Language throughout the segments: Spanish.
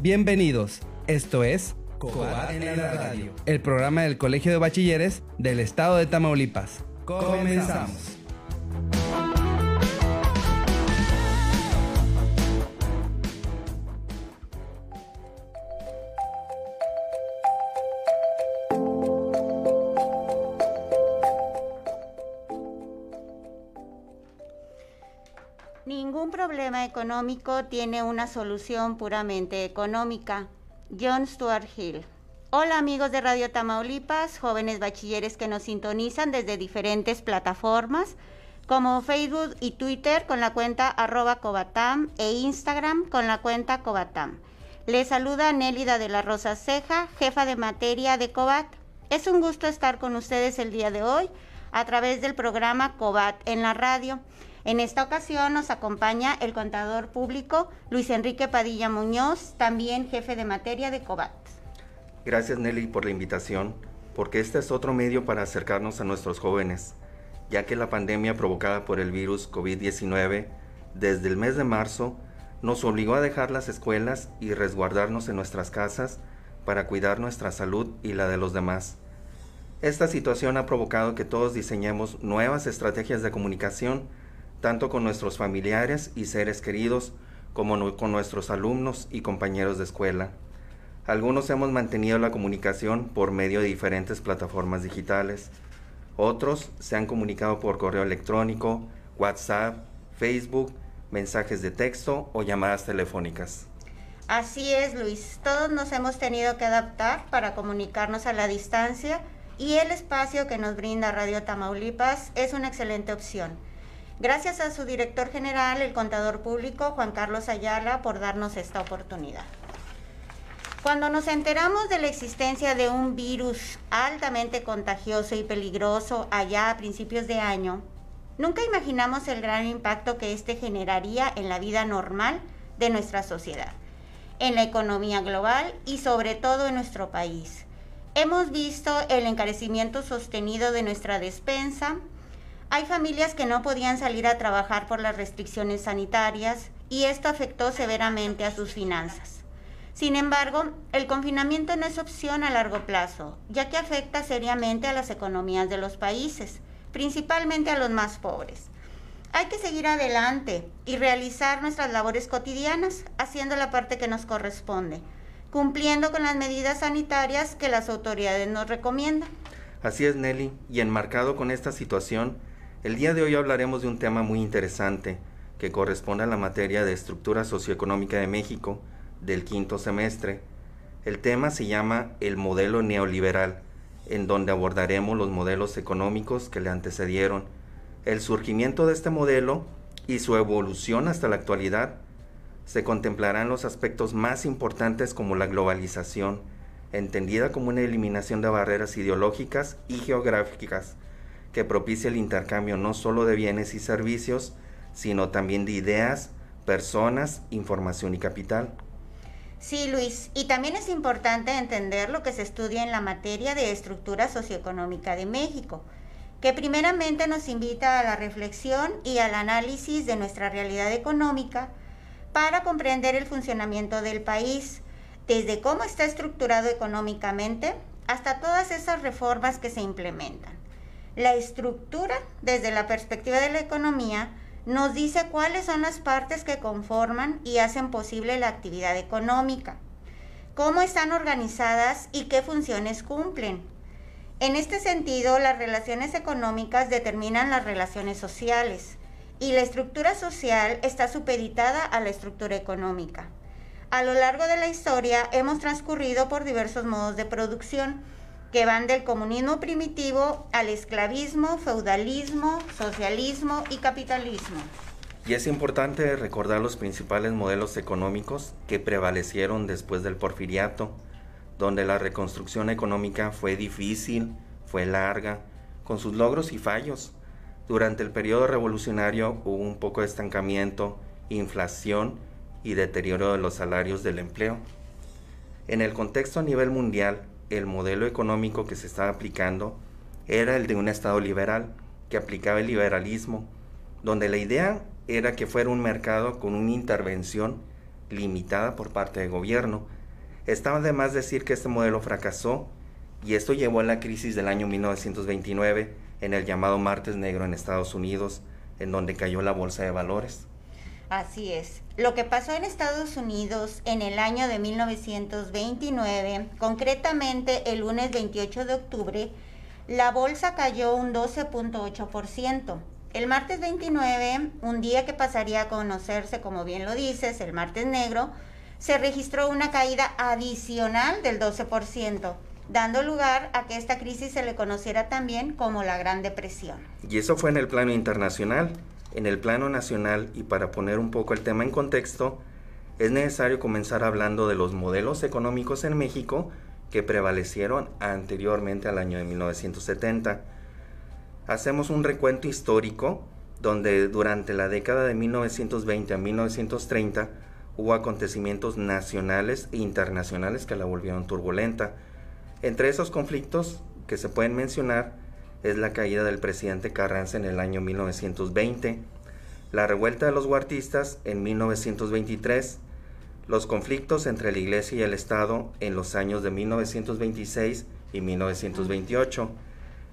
Bienvenidos, esto es Cobat en la radio, el programa del Colegio de Bachilleres del Estado de Tamaulipas. Comenzamos. Económico tiene una solución puramente económica. John Stuart Hill. Hola amigos de Radio Tamaulipas, jóvenes bachilleres que nos sintonizan desde diferentes plataformas como Facebook y Twitter con la cuenta arroba cobatam e Instagram con la cuenta cobatam. Les saluda Nélida de la Rosa Ceja, jefa de materia de Cobat. Es un gusto estar con ustedes el día de hoy a través del programa Cobat en la radio. En esta ocasión nos acompaña el contador público Luis Enrique Padilla Muñoz, también jefe de materia de COBAT. Gracias Nelly por la invitación, porque este es otro medio para acercarnos a nuestros jóvenes, ya que la pandemia provocada por el virus COVID-19 desde el mes de marzo nos obligó a dejar las escuelas y resguardarnos en nuestras casas para cuidar nuestra salud y la de los demás. Esta situación ha provocado que todos diseñemos nuevas estrategias de comunicación tanto con nuestros familiares y seres queridos como con nuestros alumnos y compañeros de escuela. Algunos hemos mantenido la comunicación por medio de diferentes plataformas digitales. Otros se han comunicado por correo electrónico, WhatsApp, Facebook, mensajes de texto o llamadas telefónicas. Así es, Luis. Todos nos hemos tenido que adaptar para comunicarnos a la distancia y el espacio que nos brinda Radio Tamaulipas es una excelente opción Gracias a su director general, el contador público, Juan Carlos Ayala, por darnos esta oportunidad. Cuando nos enteramos de la existencia de un virus altamente contagioso y peligroso allá a principios de año, nunca imaginamos el gran impacto que este generaría en la vida normal de nuestra sociedad, en la economía global y sobre todo en nuestro país. Hemos visto el encarecimiento sostenido de nuestra despensa, hay familias que no podían salir a trabajar por las restricciones sanitarias y esto afectó severamente a sus finanzas. Sin embargo, el confinamiento no es opción a largo plazo, ya que afecta seriamente a las economías de los países, principalmente a los más pobres. Hay que seguir adelante y realizar nuestras labores cotidianas, haciendo la parte que nos corresponde, cumpliendo con las medidas sanitarias que las autoridades nos recomiendan. Así es, Nelly, y enmarcado con esta situación, el día de hoy hablaremos de un tema muy interesante que corresponde a la materia de estructura socioeconómica de México del quinto semestre. El tema se llama el modelo neoliberal, en donde abordaremos los modelos económicos que le antecedieron, el surgimiento de este modelo y su evolución hasta la actualidad. Se contemplarán los aspectos más importantes como la globalización, entendida como una eliminación de barreras ideológicas y geográficas, que propicia el intercambio no solo de bienes y servicios, sino también de ideas, personas, información y capital. Sí, Luis, y también es importante entender lo que se estudia en la materia de estructura socioeconómica de México, que primeramente nos invita a la reflexión y al análisis de nuestra realidad económica para comprender el funcionamiento del país, desde cómo está estructurado económicamente hasta todas esas reformas que se implementan. La estructura, desde la perspectiva de la economía, nos dice cuáles son las partes que conforman y hacen posible la actividad económica, cómo están organizadas y qué funciones cumplen. En este sentido, las relaciones económicas determinan las relaciones sociales y la estructura social está supeditada a la estructura económica. A lo largo de la historia hemos transcurrido por diversos modos de producción, que van del comunismo primitivo al esclavismo, feudalismo, socialismo y capitalismo. Y es importante recordar los principales modelos económicos que prevalecieron después del porfiriato, donde la reconstrucción económica fue difícil, fue larga, con sus logros y fallos. Durante el periodo revolucionario hubo un poco de estancamiento, inflación y deterioro de los salarios del empleo. En el contexto a nivel mundial, el modelo económico que se estaba aplicando era el de un Estado liberal, que aplicaba el liberalismo, donde la idea era que fuera un mercado con una intervención limitada por parte del gobierno. Estaba de decir que este modelo fracasó y esto llevó a la crisis del año 1929 en el llamado Martes Negro en Estados Unidos, en donde cayó la bolsa de valores. Así es. Lo que pasó en Estados Unidos en el año de 1929, concretamente el lunes 28 de octubre, la bolsa cayó un 12.8%. El martes 29, un día que pasaría a conocerse, como bien lo dices, el martes negro, se registró una caída adicional del 12%, dando lugar a que esta crisis se le conociera también como la Gran Depresión. Y eso fue en el plano internacional. En el plano nacional, y para poner un poco el tema en contexto, es necesario comenzar hablando de los modelos económicos en México que prevalecieron anteriormente al año de 1970 hacemos un recuento histórico donde durante la década de 1920 a 1930 hubo acontecimientos nacionales e internacionales que la volvieron turbulenta. Entre esos conflictos que se pueden mencionar es la caída del presidente Carranza en el año 1920, la revuelta de los huartistas en 1923, los conflictos entre la Iglesia y el Estado en los años de 1926 y 1928,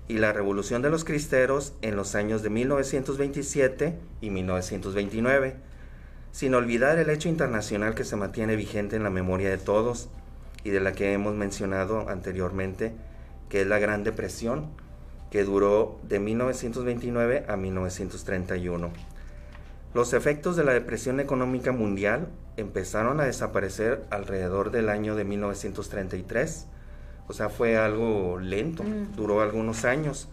y la Revolución de los Cristeros en los años de 1927 y 1929, sin olvidar el hecho internacional que se mantiene vigente en la memoria de todos y de la que hemos mencionado anteriormente, que es la Gran Depresión, que duró de 1929 a 1931. Los efectos de la depresión económica mundial empezaron a desaparecer alrededor del año de 1933 o sea, fue algo lento, mm. duró algunos años,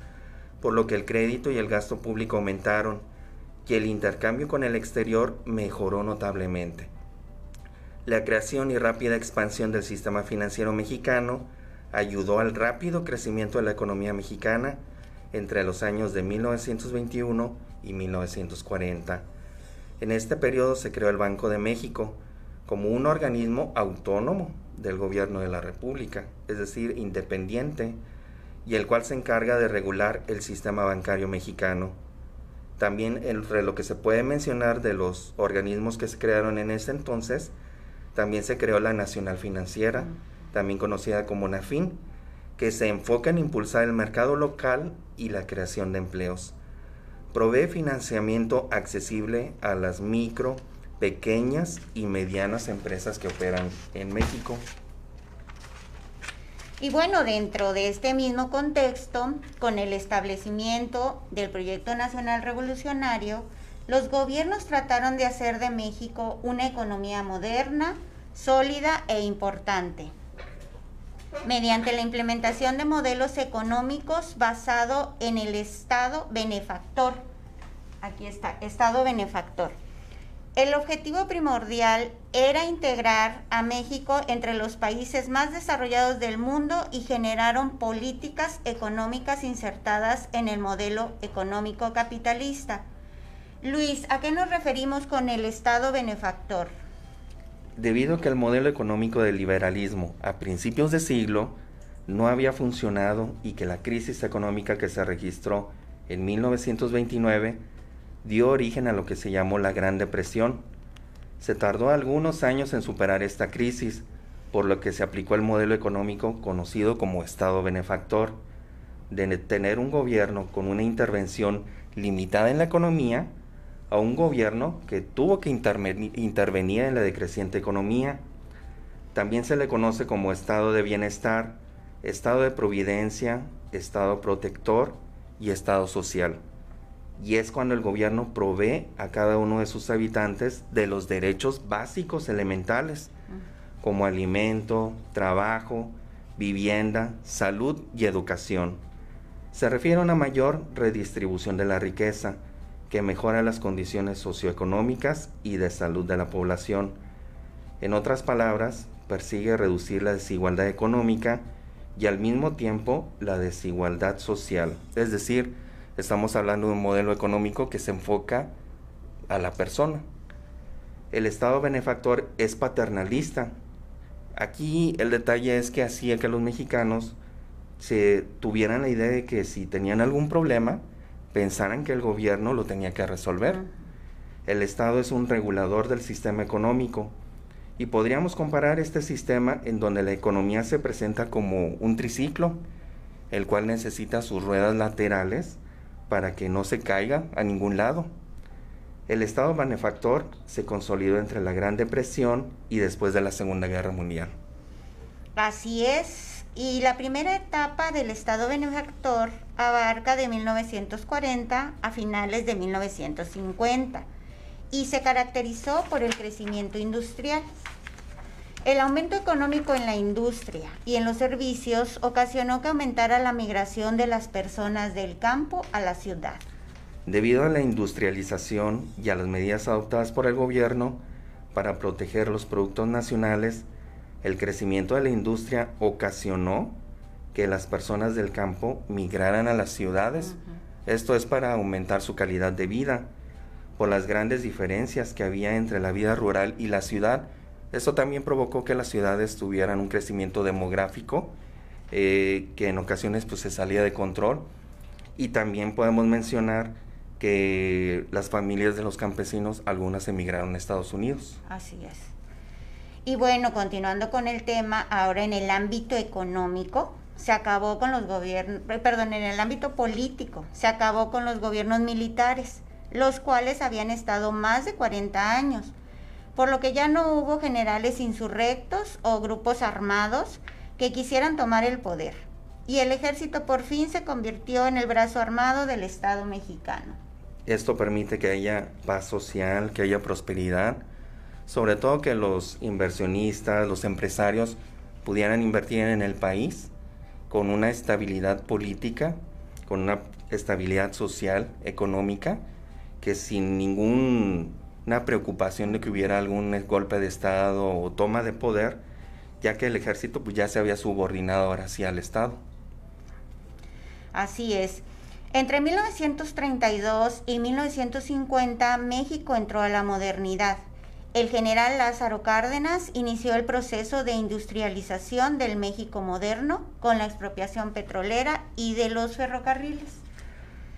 por lo que el crédito y el gasto público aumentaron y el intercambio con el exterior mejoró notablemente. La creación y rápida expansión del sistema financiero mexicano ayudó al rápido crecimiento de la economía mexicana entre los años de 1921 y 1940. En este periodo se creó el Banco de México como un organismo autónomo del gobierno de la República, es decir, independiente, y el cual se encarga de regular el sistema bancario mexicano. También entre lo que se puede mencionar de los organismos que se crearon en ese entonces, también se creó la Nacional Financiera, también conocida como NAFIN, que se enfoca en impulsar el mercado local y la creación de empleos. Provee financiamiento accesible a las micro, pequeñas y medianas empresas que operan en México. Y bueno, dentro de este mismo contexto, con el establecimiento del Proyecto Nacional Revolucionario, los gobiernos trataron de hacer de México una economía moderna, sólida e importante, mediante la implementación de modelos económicos basado en el Estado benefactor. Aquí está, Estado benefactor el objetivo primordial era integrar a México entre los países más desarrollados del mundo y generaron políticas económicas insertadas en el modelo económico capitalista. Luis, ¿a qué nos referimos con el Estado benefactor? Debido a que el modelo económico del liberalismo a principios de siglo no había funcionado y que la crisis económica que se registró en 1929 dio origen a lo que se llamó la Gran Depresión. Se tardó algunos años en superar esta crisis, por lo que se aplicó el modelo económico conocido como Estado benefactor, de tener un gobierno con una intervención limitada en la economía a un gobierno que tuvo que intervenir en la decreciente economía. También se le conoce como estado de bienestar, estado de providencia, estado protector y estado social y es cuando el gobierno provee a cada uno de sus habitantes de los derechos básicos elementales, como alimento, trabajo, vivienda, salud y educación. Se refiere a una mayor redistribución de la riqueza, que mejora las condiciones socioeconómicas y de salud de la población. En otras palabras, persigue reducir la desigualdad económica y al mismo tiempo la desigualdad social, es decir, Estamos hablando de un modelo económico que se enfoca a la persona. El Estado benefactor es paternalista. Aquí el detalle es que hacía que los mexicanos se tuvieran la idea de que si tenían algún problema, pensaran que el gobierno lo tenía que resolver. El Estado es un regulador del sistema económico. Y podríamos comparar este sistema en donde la economía se presenta como un triciclo, el cual necesita sus ruedas laterales para que no se caiga a ningún lado. El Estado benefactor se consolidó entre la Gran Depresión y después de la Segunda Guerra Mundial. Así es, y la primera etapa del Estado benefactor abarca de 1940 a finales de 1950 y se caracterizó por el crecimiento industrial. El aumento económico en la industria y en los servicios ocasionó que aumentara la migración de las personas del campo a la ciudad. Debido a la industrialización y a las medidas adoptadas por el gobierno para proteger los productos nacionales, el crecimiento de la industria ocasionó que las personas del campo migraran a las ciudades. Esto es para aumentar su calidad de vida por las grandes diferencias que había entre la vida rural y la ciudad esto también provocó que las ciudades tuvieran un crecimiento demográfico eh, que en ocasiones pues, se salía de control. Y también podemos mencionar que las familias de los campesinos, algunas emigraron a Estados Unidos. Así es. Y bueno, continuando con el tema, ahora en el ámbito económico, se acabó con los gobiernos, eh, perdón, en el ámbito político, se acabó con los gobiernos militares, los cuales habían estado más de 40 años por lo que ya no hubo generales insurrectos o grupos armados que quisieran tomar el poder. Y el ejército por fin se convirtió en el brazo armado del Estado mexicano. Esto permite que haya paz social, que haya prosperidad, sobre todo que los inversionistas, los empresarios pudieran invertir en el país con una estabilidad política, con una estabilidad social, económica, que sin ningún una preocupación de que hubiera algún golpe de Estado o toma de poder, ya que el ejército pues, ya se había subordinado ahora sí al Estado. Así es. Entre 1932 y 1950 México entró a la modernidad. El general Lázaro Cárdenas inició el proceso de industrialización del México moderno con la expropiación petrolera y de los ferrocarriles.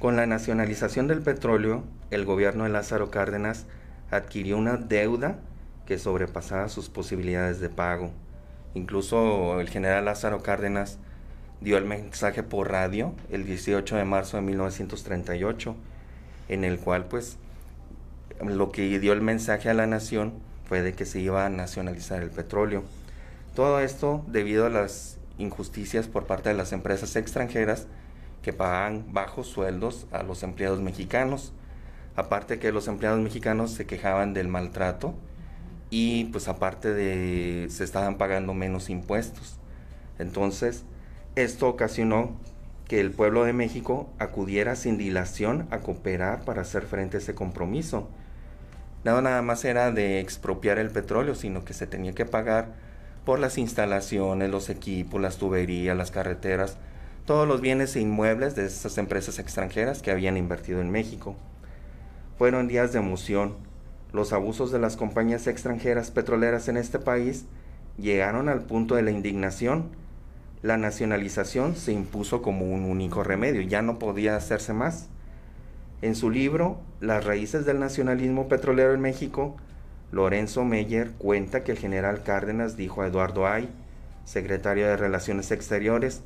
Con la nacionalización del petróleo, el gobierno de Lázaro Cárdenas adquirió una deuda que sobrepasaba sus posibilidades de pago. Incluso el general Lázaro Cárdenas dio el mensaje por radio el 18 de marzo de 1938, en el cual pues lo que dio el mensaje a la nación fue de que se iba a nacionalizar el petróleo. Todo esto debido a las injusticias por parte de las empresas extranjeras que pagan bajos sueldos a los empleados mexicanos Aparte que los empleados mexicanos se quejaban del maltrato y pues aparte de se estaban pagando menos impuestos. Entonces, esto ocasionó que el pueblo de México acudiera sin dilación a cooperar para hacer frente a ese compromiso. No nada más era de expropiar el petróleo, sino que se tenía que pagar por las instalaciones, los equipos, las tuberías, las carreteras, todos los bienes e inmuebles de esas empresas extranjeras que habían invertido en México. Fueron días de emoción. Los abusos de las compañías extranjeras petroleras en este país llegaron al punto de la indignación. La nacionalización se impuso como un único remedio, ya no podía hacerse más. En su libro Las raíces del nacionalismo petrolero en México, Lorenzo Meyer cuenta que el general Cárdenas dijo a Eduardo Ay, secretario de Relaciones Exteriores,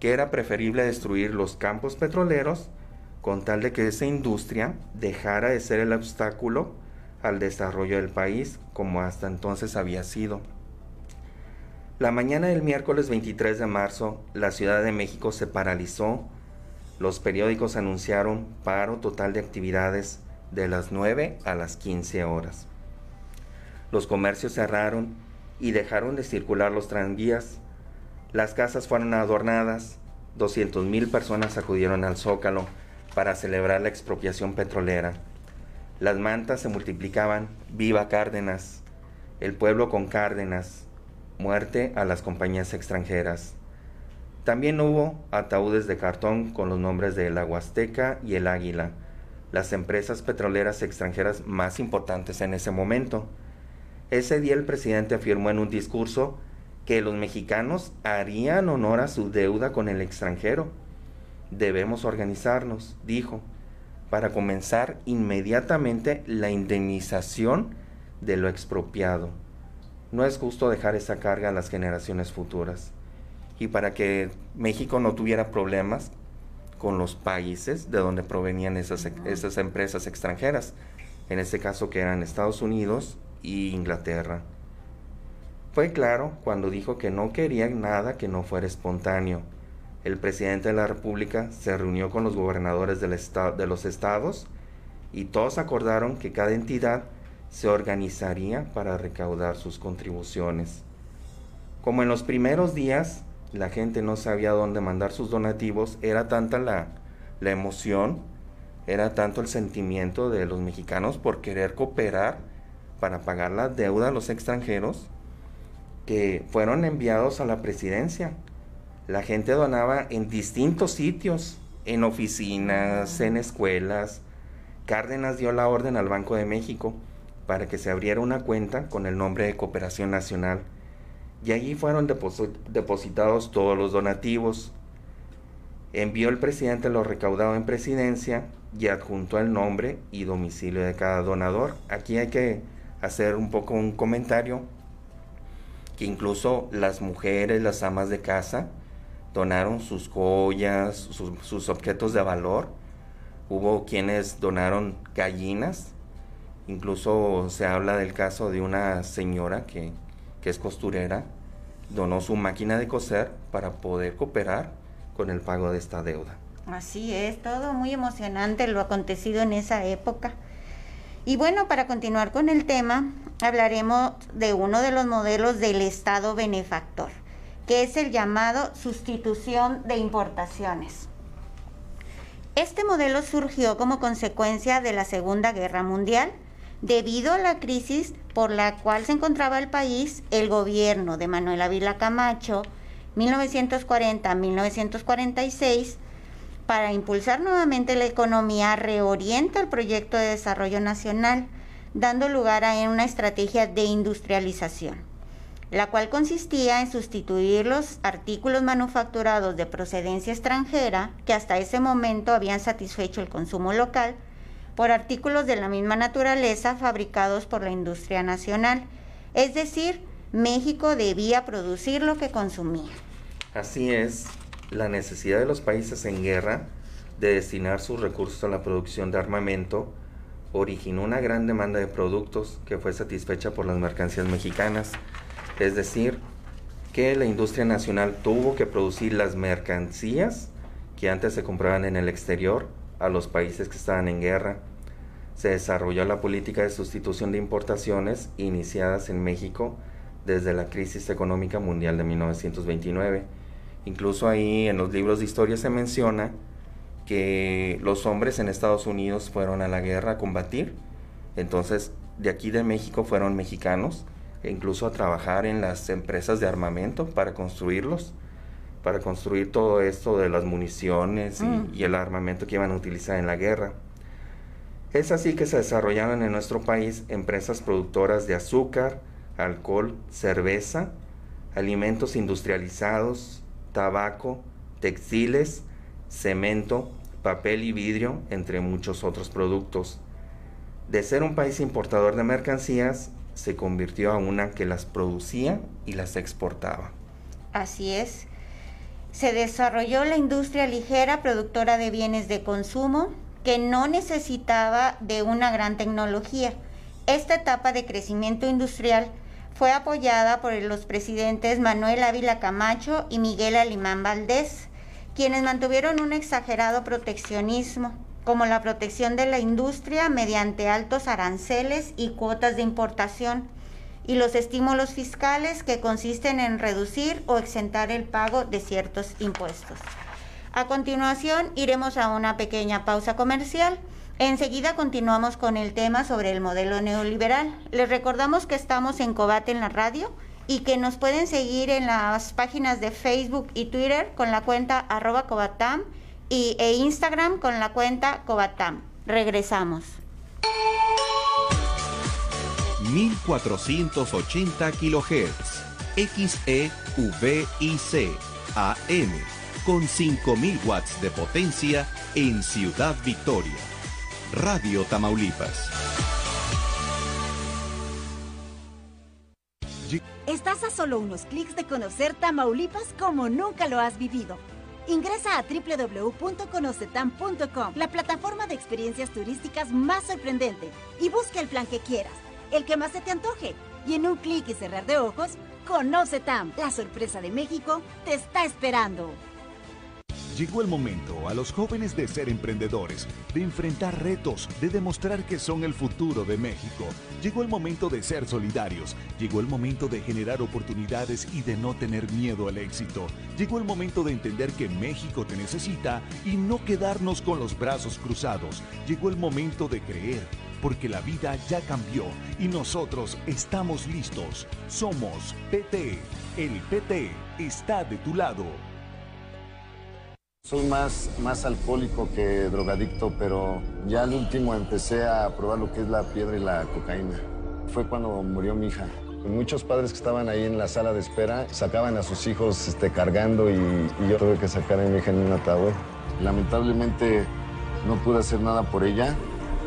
que era preferible destruir los campos petroleros con tal de que esa industria dejara de ser el obstáculo al desarrollo del país como hasta entonces había sido. La mañana del miércoles 23 de marzo, la Ciudad de México se paralizó. Los periódicos anunciaron paro total de actividades de las 9 a las 15 horas. Los comercios cerraron y dejaron de circular los tranvías. Las casas fueron adornadas. 200.000 personas acudieron al Zócalo para celebrar la expropiación petrolera. Las mantas se multiplicaban, viva Cárdenas, el pueblo con Cárdenas, muerte a las compañías extranjeras. También hubo ataúdes de cartón con los nombres de la Huasteca y el Águila, las empresas petroleras extranjeras más importantes en ese momento. Ese día el presidente afirmó en un discurso que los mexicanos harían honor a su deuda con el extranjero Debemos organizarnos, dijo, para comenzar inmediatamente la indemnización de lo expropiado. No es justo dejar esa carga a las generaciones futuras. Y para que México no tuviera problemas con los países de donde provenían esas, esas empresas extranjeras, en este caso que eran Estados Unidos y Inglaterra. Fue claro cuando dijo que no quería nada que no fuera espontáneo. El presidente de la República se reunió con los gobernadores del de los estados y todos acordaron que cada entidad se organizaría para recaudar sus contribuciones. Como en los primeros días la gente no sabía dónde mandar sus donativos, era tanta la, la emoción, era tanto el sentimiento de los mexicanos por querer cooperar para pagar la deuda a los extranjeros, que fueron enviados a la presidencia. La gente donaba en distintos sitios, en oficinas, en escuelas. Cárdenas dio la orden al Banco de México para que se abriera una cuenta con el nombre de Cooperación Nacional y allí fueron depositados todos los donativos. Envió el presidente lo recaudado en presidencia y adjuntó el nombre y domicilio de cada donador. Aquí hay que hacer un poco un comentario que incluso las mujeres, las amas de casa, donaron sus joyas, sus, objetos de valor. Hubo quienes donaron gallinas. Incluso se habla del caso de una señora que, que es costurera, donó su máquina de coser para poder cooperar con el pago de esta deuda. Así es, todo muy emocionante lo acontecido en esa época. Y bueno, para continuar con el tema, hablaremos de uno de los modelos del Estado benefactor, que es el llamado sustitución de importaciones. Este modelo surgió como consecuencia de la Segunda Guerra Mundial debido a la crisis por la cual se encontraba el país, el gobierno de Manuel Ávila Camacho, 1940-1946, para impulsar nuevamente la economía, reorienta el proyecto de desarrollo nacional, dando lugar a una estrategia de industrialización, la cual consistía en sustituir los artículos manufacturados de procedencia extranjera, que hasta ese momento habían satisfecho el consumo local, por artículos de la misma naturaleza fabricados por la industria nacional. Es decir, México debía producir lo que consumía. Así es, la necesidad de los países en guerra de destinar sus recursos a la producción de armamento originó una gran demanda de productos que fue satisfecha por las mercancías mexicanas. Es decir, que la industria nacional tuvo que producir las mercancías que antes se compraban en el exterior a los países que estaban en guerra. Se desarrolló la política de sustitución de importaciones iniciadas en México desde la crisis económica mundial de 1929. Incluso ahí en los libros de historia se menciona que los hombres en Estados Unidos fueron a la guerra a combatir. Entonces, de aquí de México fueron mexicanos, e incluso a trabajar en las empresas de armamento para construirlos para construir todo esto de las municiones mm. y, el armamento que iban a utilizar en la guerra. Es así que se desarrollaron en nuestro país empresas productoras de azúcar, alcohol, cerveza, alimentos industrializados, tabaco, textiles, cemento, papel y vidrio, entre muchos otros productos. De ser un país importador de mercancías, se convirtió a una que las producía y las exportaba. Así es se desarrolló la industria ligera productora de bienes de consumo que no necesitaba de una gran tecnología. Esta etapa de crecimiento industrial fue apoyada por los presidentes Manuel Ávila Camacho y Miguel Alimán Valdés, quienes mantuvieron un exagerado proteccionismo, como la protección de la industria mediante altos aranceles y cuotas de importación, y los estímulos fiscales que consisten en reducir o exentar el pago de ciertos impuestos. A continuación iremos a una pequeña pausa comercial. Enseguida continuamos con el tema sobre el modelo neoliberal. Les recordamos que estamos en Cobate en la radio y que nos pueden seguir en las páginas de Facebook y Twitter con la cuenta arroba Cobatam y, e Instagram con la cuenta Cobatam. Regresamos. 1480 kHz, XEVIC, AM, con 5000 watts de potencia en Ciudad Victoria. Radio Tamaulipas. Estás a solo unos clics de conocer Tamaulipas como nunca lo has vivido. Ingresa a www.conocetam.com, la plataforma de experiencias turísticas más sorprendente, y busca el plan que quieras, el que más se te antoje. Y en un clic y cerrar de ojos, Conoce Tam, la sorpresa de México te está esperando. Llegó el momento a los jóvenes de ser emprendedores, de enfrentar retos, de demostrar que son el futuro de México. Llegó el momento de ser solidarios, llegó el momento de generar oportunidades y de no tener miedo al éxito. Llegó el momento de entender que México te necesita y no quedarnos con los brazos cruzados. Llegó el momento de creer, porque la vida ya cambió y nosotros estamos listos. Somos PT. El PT está de tu lado. Soy más, más alcohólico que drogadicto, pero ya al último empecé a probar lo que es la piedra y la cocaína. Fue cuando murió mi hija. Muchos padres que estaban ahí en la sala de espera sacaban a sus hijos este, cargando y, y yo tuve que sacar a mi hija en un ataúd. Lamentablemente no pude hacer nada por ella.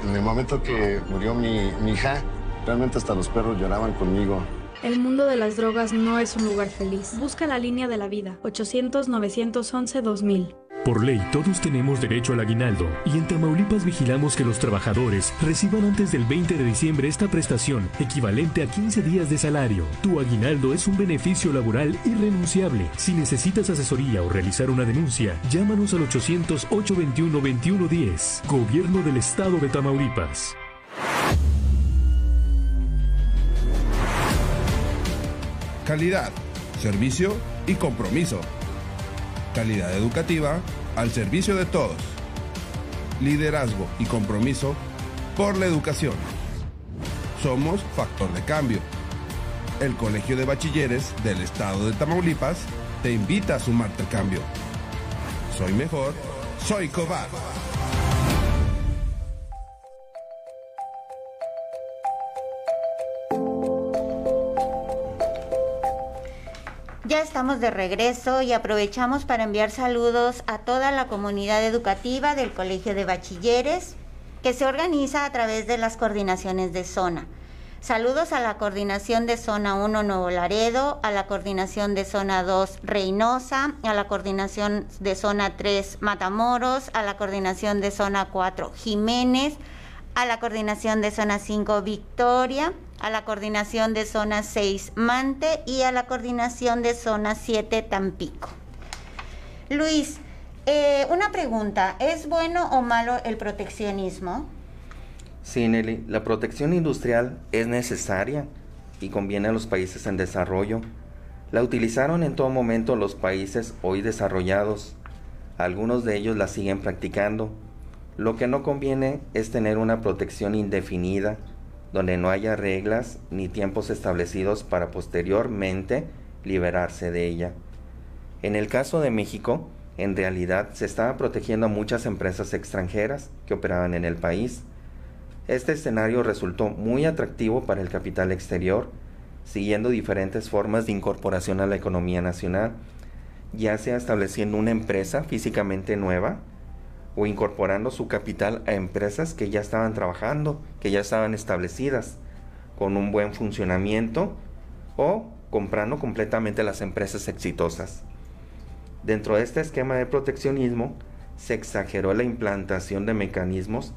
En el momento que murió mi, hija, realmente hasta los perros lloraban conmigo. El mundo de las drogas no es un lugar feliz. Busca la línea de la vida. 800-911-2000. Por ley, todos tenemos derecho al aguinaldo y en Tamaulipas vigilamos que los trabajadores reciban antes del 20 de diciembre esta prestación, equivalente a 15 días de salario. Tu aguinaldo es un beneficio laboral irrenunciable. Si necesitas asesoría o realizar una denuncia, llámanos al 800-821-2110. Gobierno del Estado de Tamaulipas. Calidad, servicio y compromiso. Calidad educativa al servicio de todos. Liderazgo y compromiso por la educación. Somos Factor de Cambio. El Colegio de Bachilleres del Estado de Tamaulipas te invita a sumarte al cambio. Soy mejor, soy Cobar. Ya estamos de regreso y aprovechamos para enviar saludos a toda la comunidad educativa del Colegio de Bachilleres que se organiza a través de las coordinaciones de zona. Saludos a la coordinación de zona 1 Nuevo Laredo, a la coordinación de zona 2 Reynosa, a la coordinación de zona 3 Matamoros, a la coordinación de zona 4 Jiménez, a la coordinación de zona 5 Victoria, a la coordinación de zona 6 Mante y a la coordinación de zona 7 Tampico. Luis, eh, una pregunta, ¿es bueno o malo el proteccionismo? Sí, Nelly, la protección industrial es necesaria y conviene a los países en desarrollo. La utilizaron en todo momento los países hoy desarrollados. Algunos de ellos la siguen practicando. Lo que no conviene es tener una protección indefinida donde no haya reglas ni tiempos establecidos para posteriormente liberarse de ella. En el caso de México, en realidad se estaba protegiendo a muchas empresas extranjeras que operaban en el país. Este escenario resultó muy atractivo para el capital exterior, siguiendo diferentes formas de incorporación a la economía nacional, ya sea estableciendo una empresa físicamente nueva, o incorporando su capital a empresas que ya estaban trabajando, que ya estaban establecidas, con un buen funcionamiento o comprando completamente las empresas exitosas. Dentro de este esquema de proteccionismo, se exageró la implantación de mecanismos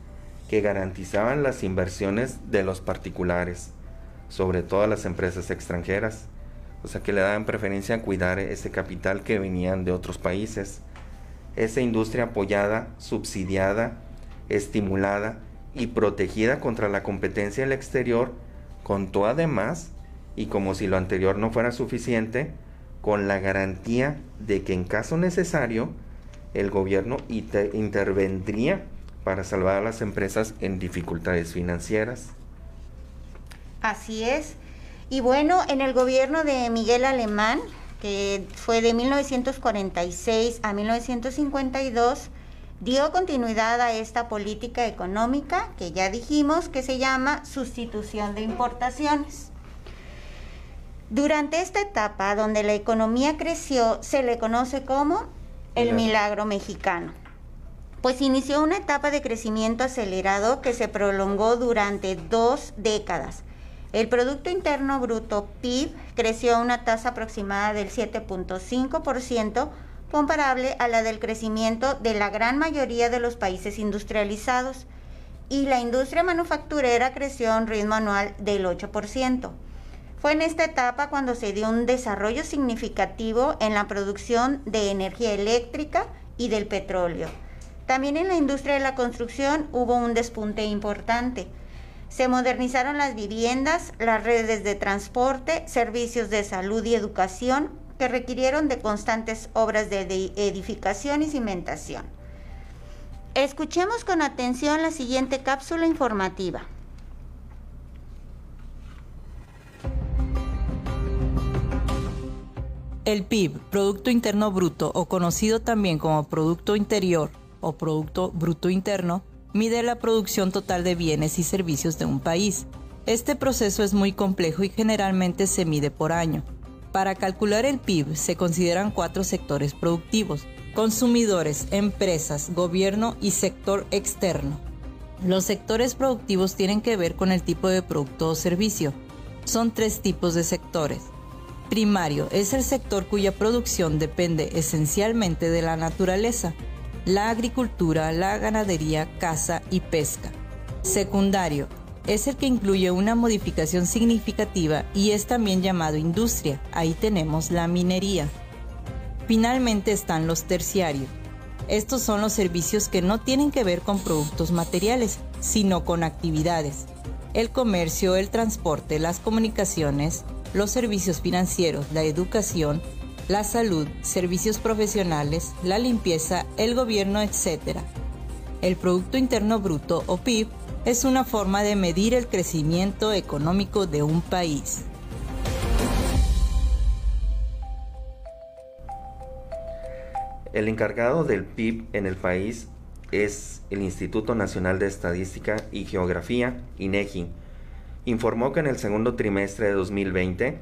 que garantizaban las inversiones de los particulares, sobre todo las empresas extranjeras, o sea que le daban preferencia a cuidar ese capital que venían de otros países esa industria apoyada, subsidiada, estimulada y protegida contra la competencia del exterior, contó además, y como si lo anterior no fuera suficiente, con la garantía de que en caso necesario el gobierno intervendría para salvar a las empresas en dificultades financieras. Así es. Y bueno, en el gobierno de Miguel Alemán, que fue de 1946 a 1952, dio continuidad a esta política económica que ya dijimos que se llama sustitución de importaciones. Durante esta etapa donde la economía creció se le conoce como el milagro mexicano, pues inició una etapa de crecimiento acelerado que se prolongó durante dos décadas El Producto Interno Bruto PIB creció a una tasa aproximada del 7.5%, comparable a la del crecimiento de la gran mayoría de los países industrializados, y la industria manufacturera creció a un ritmo anual del 8%. Fue en esta etapa cuando se dio un desarrollo significativo en la producción de energía eléctrica y del petróleo. También en la industria de la construcción hubo un despunte importante. Se modernizaron las viviendas, las redes de transporte, servicios de salud y educación que requirieron de constantes obras de edificación y cimentación. Escuchemos con atención la siguiente cápsula informativa. El PIB, Producto Interno Bruto, o conocido también como Producto Interior o Producto Bruto Interno, mide la producción total de bienes y servicios de un país. Este proceso es muy complejo y generalmente se mide por año. Para calcular el PIB se consideran cuatro sectores productivos, consumidores, empresas, gobierno y sector externo. Los sectores productivos tienen que ver con el tipo de producto o servicio. Son tres tipos de sectores. Primario es el sector cuya producción depende esencialmente de la naturaleza la agricultura, la ganadería, caza y pesca. Secundario es el que incluye una modificación significativa y es también llamado industria. Ahí tenemos la minería. Finalmente están los terciarios. Estos son los servicios que no tienen que ver con productos materiales, sino con actividades. El comercio, el transporte, las comunicaciones, los servicios financieros, la educación, la salud, servicios profesionales, la limpieza, el gobierno, etc. El Producto Interno Bruto o PIB es una forma de medir el crecimiento económico de un país. El encargado del PIB en el país es el Instituto Nacional de Estadística y Geografía, INEGI. Informó que en el segundo trimestre de 2020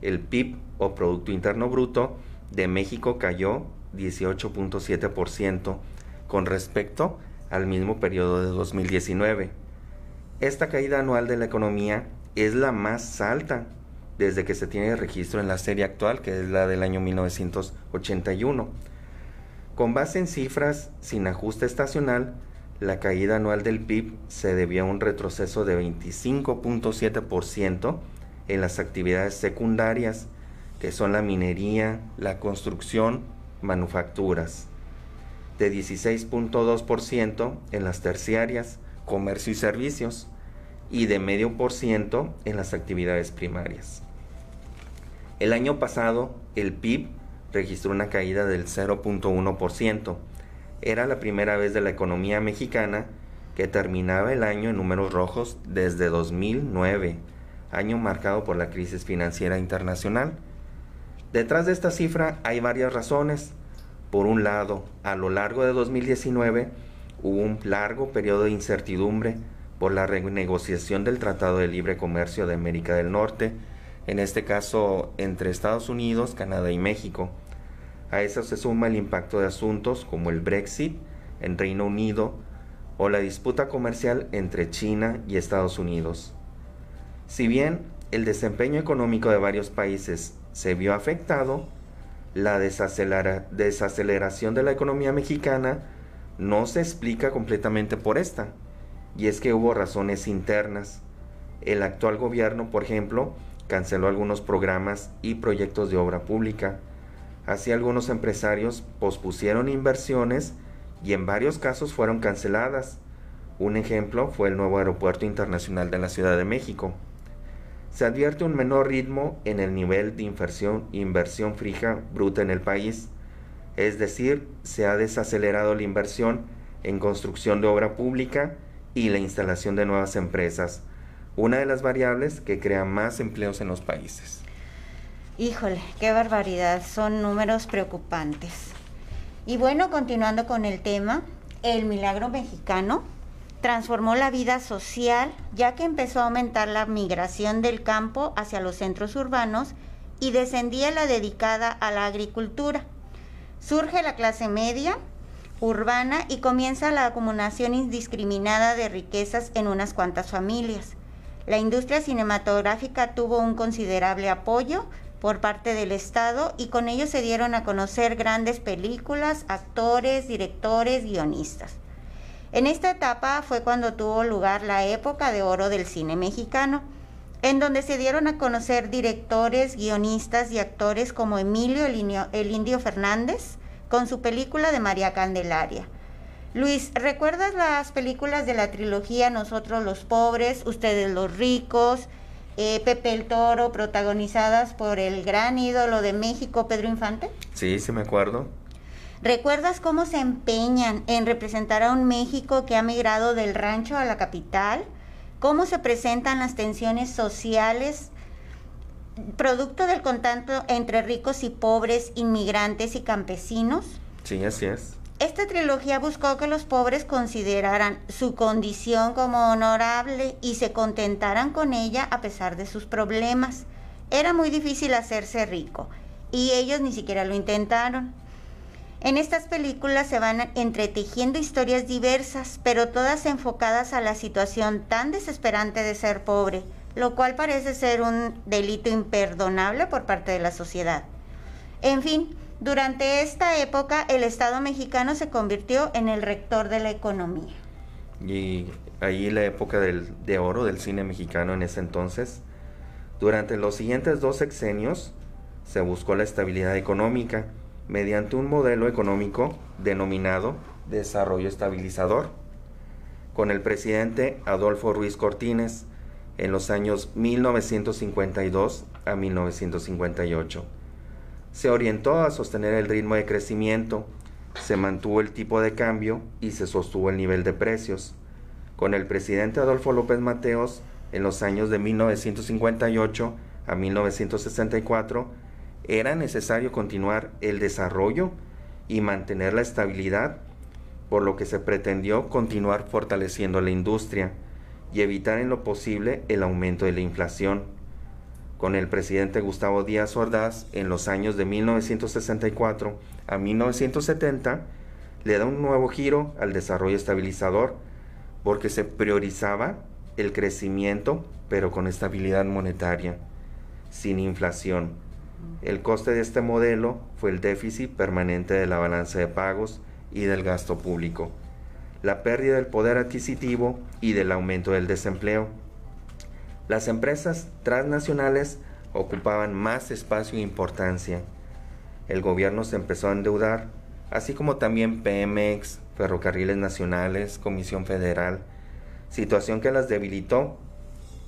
el PIB o Producto Interno Bruto de México cayó 18.7% con respecto al mismo periodo de 2019. Esta caída anual de la economía es la más alta desde que se tiene registro en la serie actual, que es la del año 1981. Con base en cifras sin ajuste estacional, la caída anual del PIB se debió a un retroceso de 25.7% en las actividades secundarias, que son la minería, la construcción, manufacturas, de 16.2% en las terciarias, comercio y servicios, y de medio por ciento en las actividades primarias. El año pasado, el PIB registró una caída del 0.1%. Era la primera vez de la economía mexicana que terminaba el año en números rojos desde 2009 año marcado por la crisis financiera internacional. Detrás de esta cifra hay varias razones. Por un lado, a lo largo de 2019 hubo un largo periodo de incertidumbre por la renegociación del Tratado de Libre Comercio de América del Norte, en este caso entre Estados Unidos, Canadá y México. A eso se suma el impacto de asuntos como el Brexit en Reino Unido o la disputa comercial entre China y Estados Unidos. Si bien el desempeño económico de varios países se vio afectado, la desaceleración de la economía mexicana no se explica completamente por esta, y es que hubo razones internas. El actual gobierno, por ejemplo, canceló algunos programas y proyectos de obra pública. Así algunos empresarios pospusieron inversiones y en varios casos fueron canceladas. Un ejemplo fue el nuevo aeropuerto internacional de la Ciudad de México se advierte un menor ritmo en el nivel de inversión, inversión fija bruta en el país, es decir, se ha desacelerado la inversión en construcción de obra pública y la instalación de nuevas empresas, una de las variables que crea más empleos en los países. Híjole, qué barbaridad, son números preocupantes. Y bueno, continuando con el tema, el milagro mexicano transformó la vida social ya que empezó a aumentar la migración del campo hacia los centros urbanos y descendía la dedicada a la agricultura. Surge la clase media urbana y comienza la acumulación indiscriminada de riquezas en unas cuantas familias. La industria cinematográfica tuvo un considerable apoyo por parte del Estado y con ello se dieron a conocer grandes películas, actores, directores, guionistas. En esta etapa fue cuando tuvo lugar la época de oro del cine mexicano, en donde se dieron a conocer directores, guionistas y actores como Emilio el, Indio Fernández, con su película de María Candelaria. Luis, ¿recuerdas las películas de la trilogía Nosotros los pobres, Ustedes los ricos, eh, Pepe el Toro, protagonizadas por el gran ídolo de México, Pedro Infante? Sí, sí me acuerdo. ¿Recuerdas cómo se empeñan en representar a un México que ha migrado del rancho a la capital? ¿Cómo se presentan las tensiones sociales producto del contacto entre ricos y pobres, inmigrantes y campesinos? Sí, así es. Esta trilogía buscó que los pobres consideraran su condición como honorable y se contentaran con ella a pesar de sus problemas. Era muy difícil hacerse rico y ellos ni siquiera lo intentaron. En estas películas se van entretejiendo historias diversas, pero todas enfocadas a la situación tan desesperante de ser pobre, lo cual parece ser un delito imperdonable por parte de la sociedad. En fin, durante esta época el Estado mexicano se convirtió en el rector de la economía. Y ahí la época de oro del cine mexicano en ese entonces. Durante los siguientes dos sexenios se buscó la estabilidad económica mediante un modelo económico denominado desarrollo estabilizador, con el presidente Adolfo Ruiz Cortines en los años 1952 a 1958. Se orientó a sostener el ritmo de crecimiento, se mantuvo el tipo de cambio y se sostuvo el nivel de precios. Con el presidente Adolfo López Mateos en los años de 1958 a 1964 era necesario continuar el desarrollo y mantener la estabilidad, por lo que se pretendió continuar fortaleciendo la industria y evitar en lo posible el aumento de la inflación. Con el presidente Gustavo Díaz Ordaz en los años de 1964 a 1970, le da un nuevo giro al desarrollo estabilizador porque se priorizaba el crecimiento pero con estabilidad monetaria, sin inflación el coste de este modelo fue el déficit permanente de la balanza de pagos y del gasto público, la pérdida del poder adquisitivo y del aumento del desempleo. Las empresas transnacionales ocupaban más espacio e importancia. El gobierno se empezó a endeudar, así como también Pemex, Ferrocarriles Nacionales, Comisión Federal, situación que las debilitó.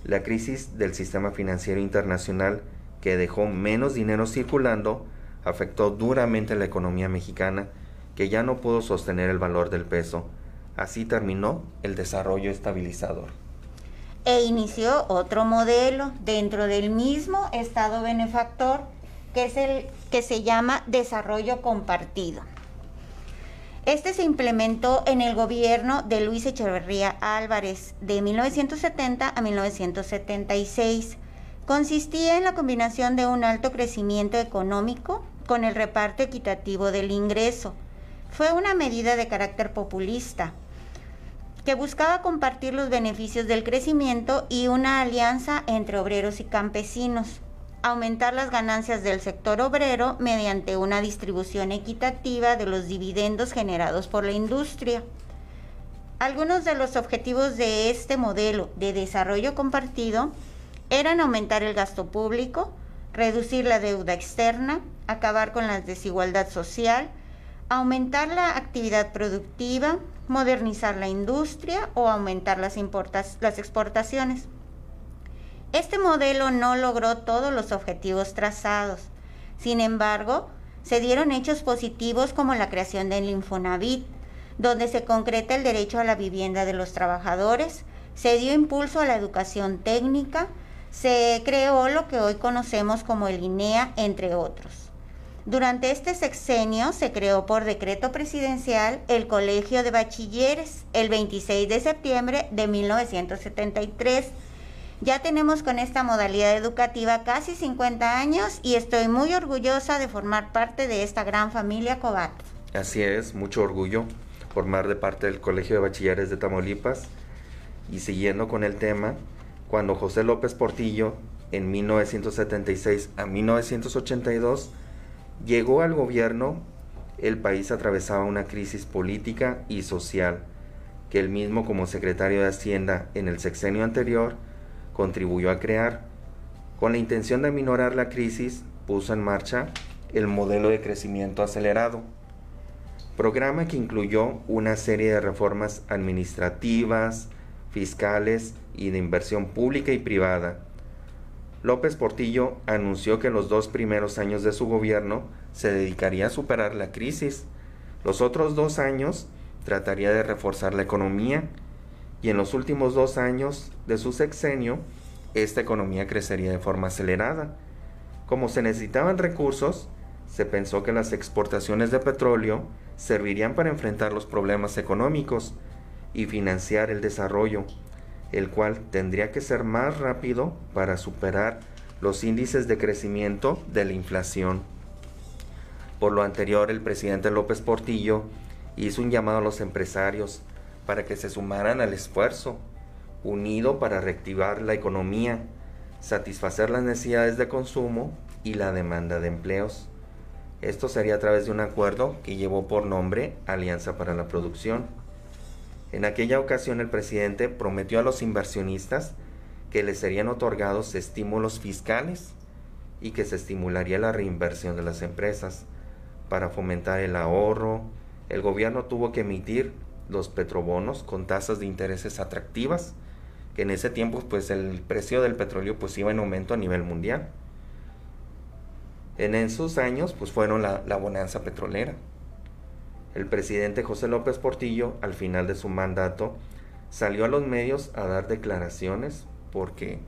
La crisis del sistema financiero internacional que dejó menos dinero circulando, afectó duramente la economía mexicana, que ya no pudo sostener el valor del peso. Así terminó el desarrollo estabilizador. E inició otro modelo dentro del mismo Estado benefactor, que es el que se llama desarrollo compartido. Este se implementó en el gobierno de Luis Echeverría Álvarez de 1970 a 1976 consistía en la combinación de un alto crecimiento económico con el reparto equitativo del ingreso. Fue una medida de carácter populista que buscaba compartir los beneficios del crecimiento y una alianza entre obreros y campesinos, aumentar las ganancias del sector obrero mediante una distribución equitativa de los dividendos generados por la industria. Algunos de los objetivos de este modelo de desarrollo compartido eran aumentar el gasto público, reducir la deuda externa, acabar con la desigualdad social, aumentar la actividad productiva, modernizar la industria o aumentar las, las exportaciones. Este modelo no logró todos los objetivos trazados. Sin embargo, se dieron hechos positivos como la creación del Infonavit, donde se concreta el derecho a la vivienda de los trabajadores, se dio impulso a la educación técnica, se creó lo que hoy conocemos como el INEA, entre otros. Durante este sexenio se creó por decreto presidencial el Colegio de Bachilleres el 26 de septiembre de 1973. Ya tenemos con esta modalidad educativa casi 50 años y estoy muy orgullosa de formar parte de esta gran familia Cobat. Así es, mucho orgullo formar de parte del Colegio de Bachilleres de Tamaulipas. Y siguiendo con el tema, cuando José López Portillo, en 1976 a 1982, llegó al gobierno, el país atravesaba una crisis política y social que él mismo como secretario de Hacienda en el sexenio anterior contribuyó a crear. Con la intención de minorar la crisis, puso en marcha el modelo de crecimiento acelerado, programa que incluyó una serie de reformas administrativas, fiscales y de inversión pública y privada. López Portillo anunció que los dos primeros años de su gobierno se dedicaría a superar la crisis. Los otros dos años trataría de reforzar la economía y en los últimos dos años de su sexenio esta economía crecería de forma acelerada. Como se necesitaban recursos, se pensó que las exportaciones de petróleo servirían para enfrentar los problemas económicos y financiar el desarrollo, el cual tendría que ser más rápido para superar los índices de crecimiento de la inflación. Por lo anterior, el presidente López Portillo hizo un llamado a los empresarios para que se sumaran al esfuerzo, unido para reactivar la economía, satisfacer las necesidades de consumo y la demanda de empleos. Esto sería a través de un acuerdo que llevó por nombre Alianza para la Producción. En aquella ocasión el presidente prometió a los inversionistas que les serían otorgados estímulos fiscales y que se estimularía la reinversión de las empresas para fomentar el ahorro, el gobierno tuvo que emitir los petrobonos con tasas de intereses atractivas, que en ese tiempo pues el precio del petróleo pues iba en aumento a nivel mundial. En esos años pues fueron la, la bonanza petrolera. El presidente José López Portillo al final de su mandato salió a los medios a dar declaraciones porque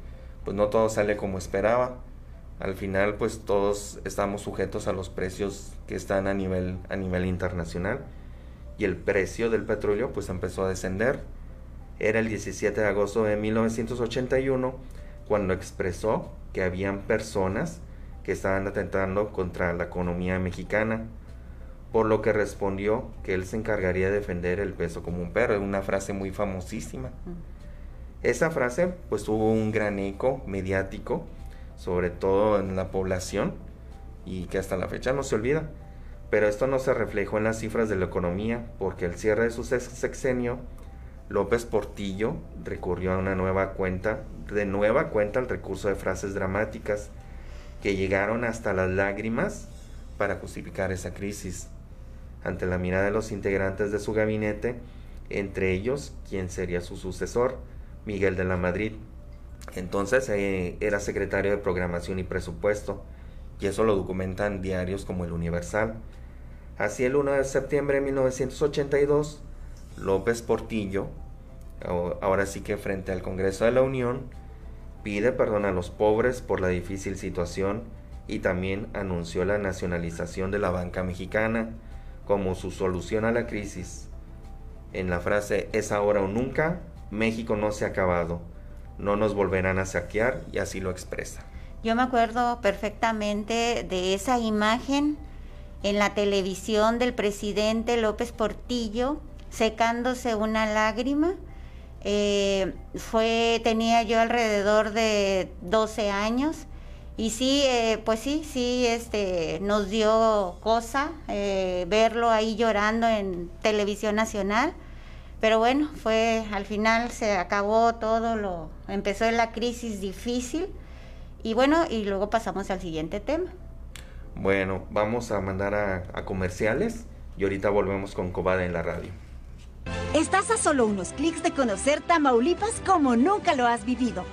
pues no todo sale como esperaba. Al final pues todos estamos sujetos a los precios que están a nivel, a nivel internacional y el precio del petróleo pues empezó a descender. Era el 17 de agosto de 1981 cuando expresó que habían personas que estaban atentando contra la economía mexicana, por lo que respondió que él se encargaría de defender el peso como un perro, una frase muy famosísima. Esa frase pues tuvo un gran eco mediático, sobre todo en la población, y que hasta la fecha no se olvida. Pero esto no se reflejó en las cifras de la economía, porque al cierre de su sexenio, López Portillo recurrió a una nueva cuenta, de nueva cuenta al recurso de frases dramáticas que llegaron hasta las lágrimas para justificar esa crisis. Ante la mirada de los integrantes de su gabinete, entre ellos quien sería su sucesor, Miguel de la Madrid. Entonces eh, era secretario de Programación y Presupuesto, y eso lo documentan diarios como el Universal. Así el 1 de septiembre de 1982, López Portillo, ahora sí que frente al Congreso de la Unión, pide perdón a los pobres por la difícil situación y también anunció la nacionalización de la banca mexicana como su solución a la crisis. En la frase es ahora o nunca, México no se ha acabado, no nos volverán a saquear y así lo expresa. Yo me acuerdo perfectamente de esa imagen en la televisión del presidente López Portillo secándose una lágrima. Eh, fue, tenía yo alrededor de 12 años y sí, eh, pues sí, sí, este, nos dio cosa eh, verlo ahí llorando en televisión nacional. Pero bueno, fue al final se acabó todo lo, empezó la crisis difícil y bueno, y luego pasamos al siguiente tema. Bueno, vamos a mandar a, comerciales y ahorita volvemos con Cobada en la radio. Estás a solo unos clics de conocer Tamaulipas como nunca lo has vivido.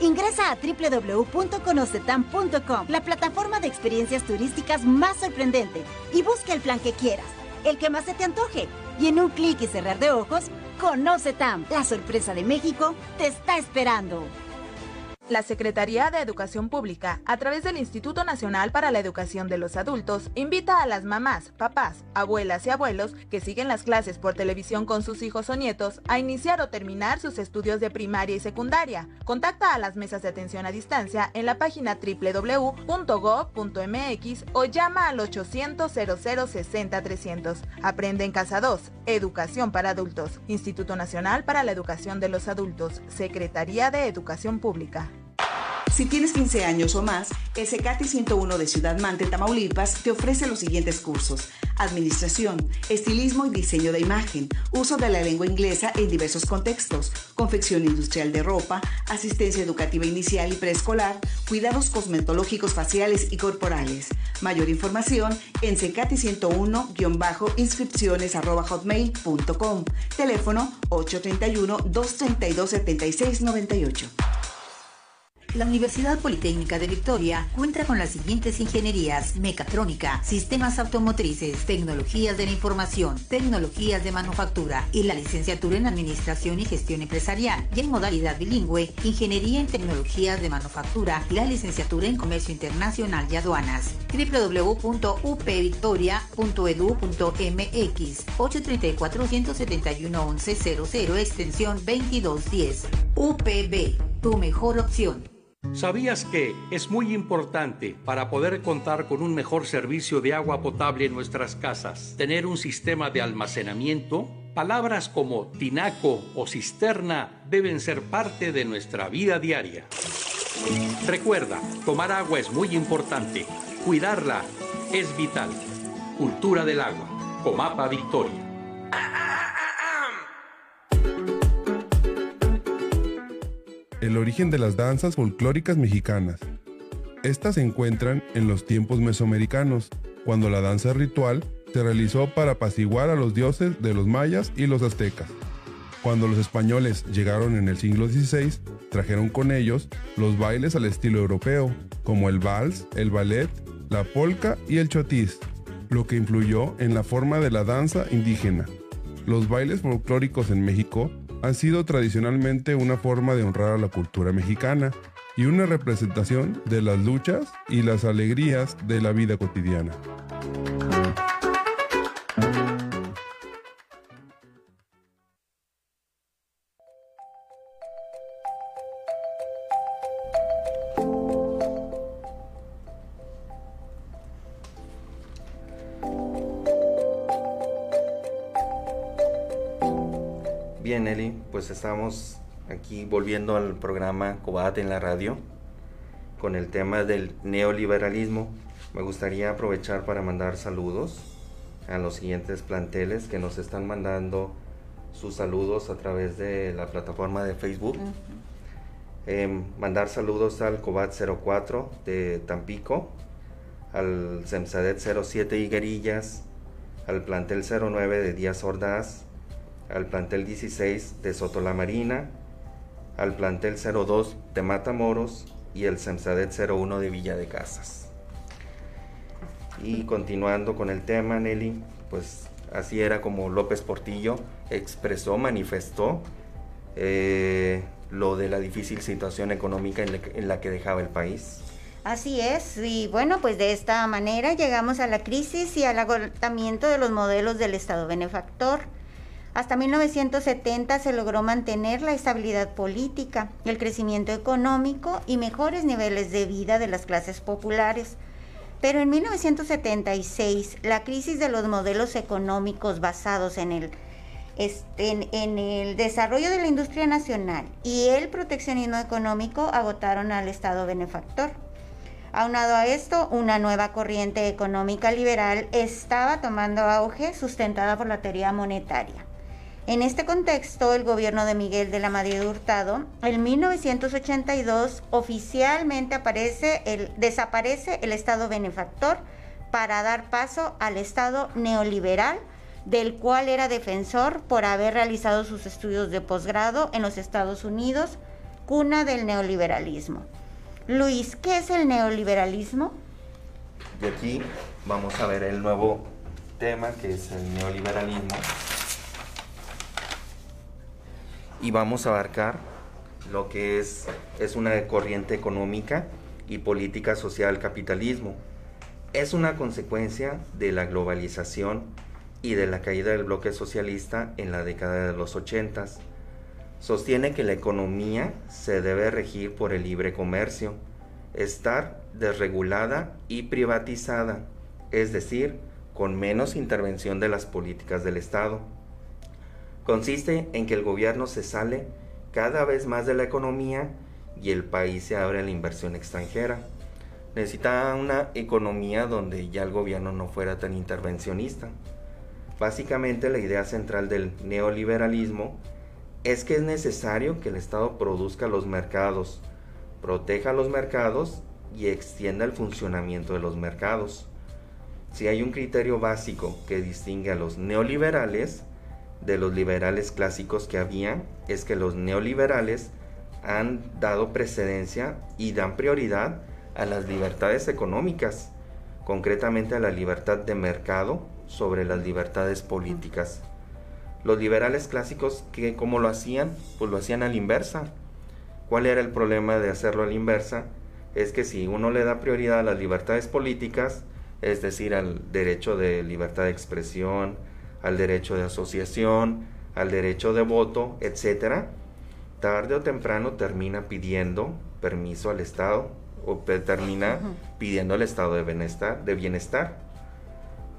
Ingresa a www.conocetam.com, la plataforma de experiencias turísticas más sorprendente, y busca el plan que quieras, el que más se te antoje. Y en un clic y cerrar de ojos, Conoce Tam, la sorpresa de México, te está esperando. La Secretaría de Educación Pública, a través del Instituto Nacional para la Educación de los Adultos, invita a las mamás, papás, abuelas y abuelos que siguen las clases por televisión con sus hijos o nietos a iniciar o terminar sus estudios de primaria y secundaria. Contacta a las mesas de atención a distancia en la página www.gov.mx o llama al 800 00 60 300. Aprende en Casa 2, Educación para Adultos, Instituto Nacional para la Educación de los Adultos, Secretaría de Educación Pública. Si tienes 15 años o más, el CECATI 101 de Ciudad Mante, Tamaulipas, te ofrece los siguientes cursos. Administración, estilismo y diseño de imagen, uso de la lengua inglesa en diversos contextos, confección industrial de ropa, asistencia educativa inicial y preescolar, cuidados cosmetológicos faciales y corporales. Mayor información en CECATI 101-inscripciones hotmail.com. Teléfono 831 232 7698. La Universidad Politécnica de Victoria cuenta con las siguientes ingenierías, mecatrónica, sistemas automotrices, tecnologías de la información, tecnologías de manufactura y la licenciatura en Administración y Gestión Empresarial y en modalidad bilingüe, Ingeniería en Tecnologías de Manufactura y la licenciatura en Comercio Internacional y Aduanas. www.upvictoria.edu.mx 834-171-1100 extensión 2210. UPB, tu mejor opción. ¿Sabías que es muy importante para poder contar con un mejor servicio de agua potable en nuestras casas tener un sistema de almacenamiento? Palabras como tinaco o cisterna deben ser parte de nuestra vida diaria. Recuerda, tomar agua es muy importante. Cuidarla es vital. Cultura del agua. Comapa Victoria. El origen de las danzas folclóricas mexicanas. Estas se encuentran en los tiempos mesoamericanos, cuando la danza ritual se realizó para apaciguar a los dioses de los mayas y los aztecas. Cuando los españoles llegaron en el siglo XVI, trajeron con ellos los bailes al estilo europeo, como el vals, el ballet, la polka y el chotis, lo que influyó en la forma de la danza indígena. Los bailes folclóricos en México han sido tradicionalmente una forma de honrar a la cultura mexicana y una representación de las luchas y las alegrías de la vida cotidiana. Pues estamos aquí volviendo al programa Cobat en la radio con el tema del neoliberalismo. Me gustaría aprovechar para mandar saludos a los siguientes planteles que nos están mandando sus saludos a través de la plataforma de Facebook. Em, mandar saludos al Cobat 04 de Tampico, al Semsadet 07 Higuerillas, al plantel 09 de Díaz Ordaz, al plantel 16 de Soto la Marina, al plantel 02 de Matamoros y el Semsadet 01 de Villa de Casas. Y continuando con el tema, Nelly, pues así era como López Portillo expresó, manifestó eh, lo de la difícil situación económica en la que dejaba el país. Así es, y bueno, pues de esta manera llegamos a la crisis y al agotamiento de los modelos del Estado benefactor. Hasta 1970 se logró mantener la estabilidad política, el crecimiento económico y mejores niveles de vida de las clases populares. Pero en 1976, la crisis de los modelos económicos basados en el, este, en, el desarrollo de la industria nacional y el proteccionismo económico agotaron al Estado benefactor. Aunado a esto, una nueva corriente económica liberal estaba tomando auge sustentada por la teoría monetaria. En este contexto, el gobierno de Miguel de la Madrid Hurtado, en 1982, oficialmente aparece el, desaparece el Estado benefactor para dar paso al Estado neoliberal, del cual era defensor por haber realizado sus estudios de posgrado en los Estados Unidos, cuna del neoliberalismo. Luis, ¿qué es el neoliberalismo? Y aquí vamos a ver el nuevo tema que es el neoliberalismo y vamos a abarcar lo que es, es una corriente económica y política social capitalismo. Es una consecuencia de la globalización y de la caída del bloque socialista en la década de los 80. Sostiene que la economía se debe regir por el libre comercio, estar desregulada y privatizada, es decir, con menos intervención de las políticas del Estado. Consiste en que el gobierno se sale cada vez más de la economía y el país se abre a la inversión extranjera. Necesita una economía donde ya el gobierno no fuera tan intervencionista. Básicamente la idea central del neoliberalismo es que es necesario que el Estado produzca los mercados, proteja los mercados y extienda el funcionamiento de los mercados. Si hay un criterio básico que distingue a los neoliberales de los liberales clásicos que había, es que los neoliberales han dado precedencia y dan prioridad a las libertades económicas, concretamente a la libertad de mercado sobre las libertades políticas. Los liberales clásicos, que ¿cómo lo hacían? Pues lo hacían a la inversa. ¿Cuál era el problema de hacerlo a la inversa? Es que si uno le da prioridad a las libertades políticas, es decir, al derecho de libertad de expresión, al derecho de asociación, al derecho de voto, etc., tarde o temprano termina pidiendo permiso al Estado o termina pidiendo al estado de bienestar, de bienestar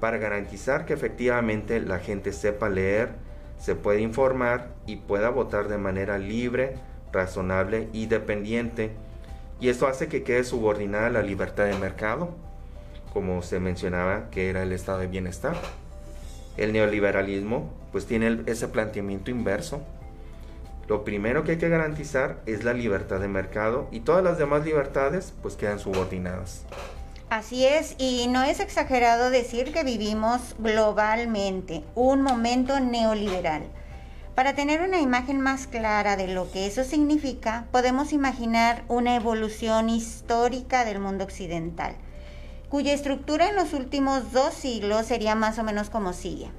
para garantizar que efectivamente la gente sepa leer, se pueda informar y pueda votar de manera libre, razonable y dependiente. Y esto hace que quede subordinada la libertad de mercado, como se mencionaba que era el estado de bienestar. El neoliberalismo pues tiene ese planteamiento inverso lo primero que hay que garantizar es la libertad de mercado y todas las demás libertades pues quedan subordinadas. Así es, y no es exagerado decir que vivimos globalmente un momento neoliberal. Para tener una imagen más clara de lo que eso significa, podemos imaginar una evolución histórica del mundo occidental, cuya estructura en los últimos dos siglos sería más o menos como sigue.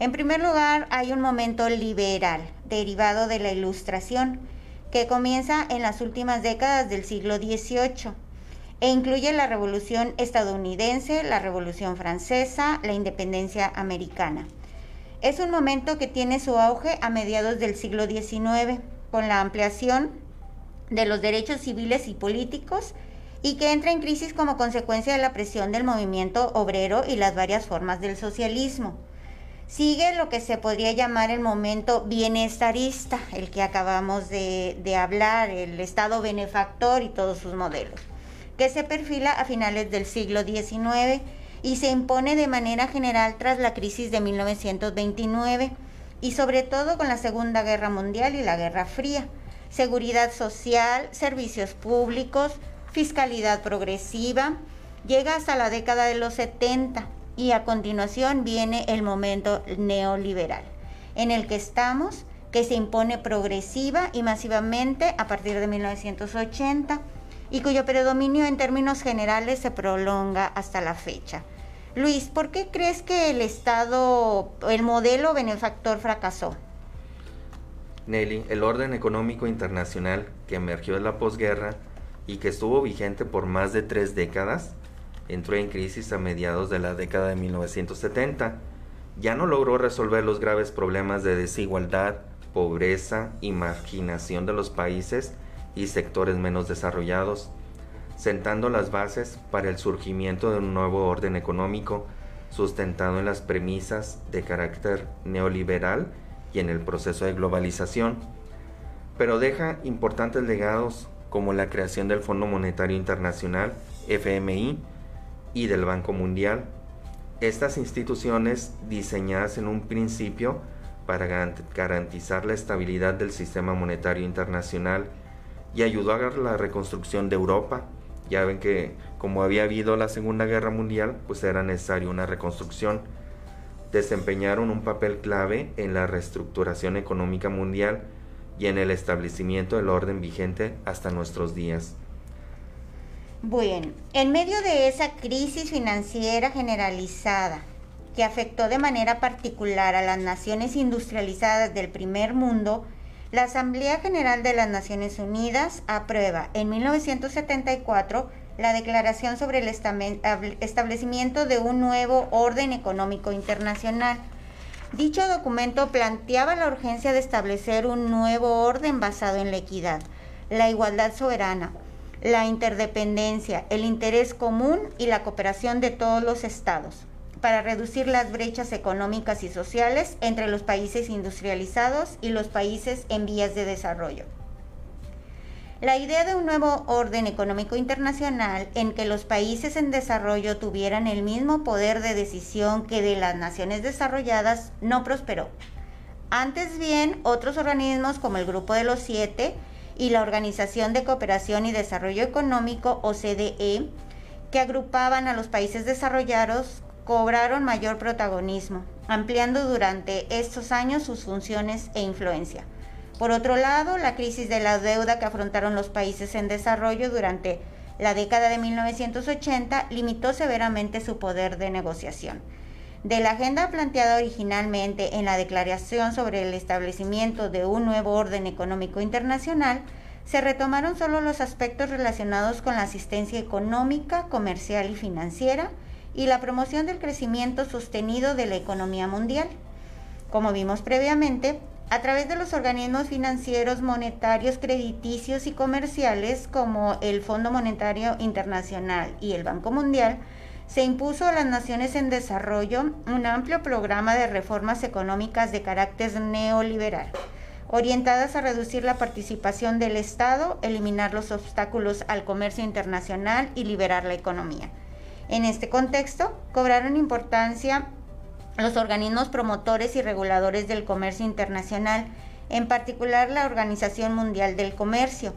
En primer lugar, hay un momento liberal, derivado de la Ilustración, que comienza en las últimas décadas del siglo XVIII e incluye la Revolución estadounidense, la Revolución francesa, la independencia americana. Es un momento que tiene su auge a mediados del siglo XIX, con la ampliación de los derechos civiles y políticos y que entra en crisis como consecuencia de la presión del movimiento obrero y las varias formas del socialismo. Sigue lo que se podría llamar el momento bienestarista, el que acabamos de, hablar, el Estado benefactor y todos sus modelos, que se perfila a finales del siglo XIX y se impone de manera general tras la crisis de 1929 y sobre todo con la Segunda Guerra Mundial y la Guerra Fría. Seguridad social, servicios públicos, fiscalidad progresiva, llega hasta la década de los 70 y a continuación viene el momento neoliberal, en el que estamos, que se impone progresiva y masivamente a partir de 1980 y cuyo predominio en términos generales se prolonga hasta la fecha. Luis, ¿por qué crees que el Estado, el modelo benefactor fracasó? Nelly, el orden económico internacional que emergió de la posguerra y que estuvo vigente por más de tres décadas entró en crisis a mediados de la década de 1970. Ya no logró resolver los graves problemas de desigualdad, pobreza y marginación de los países y sectores menos desarrollados, sentando las bases para el surgimiento de un nuevo orden económico sustentado en las premisas de carácter neoliberal y en el proceso de globalización, pero deja importantes legados como la creación del Fondo Monetario Internacional, FMI, y del Banco Mundial. Estas instituciones diseñadas en un principio para garantizar la estabilidad del sistema monetario internacional y ayudó a la reconstrucción de Europa. Ya ven que como había habido la Segunda Guerra Mundial, pues era necesaria una reconstrucción. Desempeñaron un papel clave en la reestructuración económica mundial y en el establecimiento del orden vigente hasta nuestros días. Bueno, en medio de esa crisis financiera generalizada que afectó de manera particular a las naciones industrializadas del primer mundo, La Asamblea General de las Naciones Unidas aprueba en 1974 la Declaración sobre el establecimiento de un nuevo orden económico internacional. Dicho documento planteaba la urgencia de establecer un nuevo orden basado en la equidad, la igualdad soberana, la interdependencia, el interés común y la cooperación de todos los estados para reducir las brechas económicas y sociales entre los países industrializados y los países en vías de desarrollo. La idea de un nuevo orden económico internacional en que los países en desarrollo tuvieran el mismo poder de decisión que de las naciones desarrolladas no prosperó. Antes bien, otros organismos como el Grupo de los Siete y la Organización de Cooperación y Desarrollo Económico, OCDE, que agrupaban a los países desarrollados, cobraron mayor protagonismo, ampliando durante estos años sus funciones e influencia. Por otro lado, la crisis de la deuda que afrontaron los países en desarrollo durante la década de 1980 limitó severamente su poder de negociación. De la agenda planteada originalmente en la Declaración sobre el establecimiento de un nuevo orden económico internacional, se retomaron solo los aspectos relacionados con la asistencia económica, comercial y financiera y la promoción del crecimiento sostenido de la economía mundial. Como vimos previamente, a través de los organismos financieros, monetarios, crediticios y comerciales como el Fondo Monetario Internacional y el Banco Mundial, se impuso a las naciones en desarrollo un amplio programa de reformas económicas de carácter neoliberal, orientadas a reducir la participación del Estado, eliminar los obstáculos al comercio internacional y liberar la economía. En este contexto, cobraron importancia los organismos promotores y reguladores del comercio internacional, en particular la Organización Mundial del Comercio,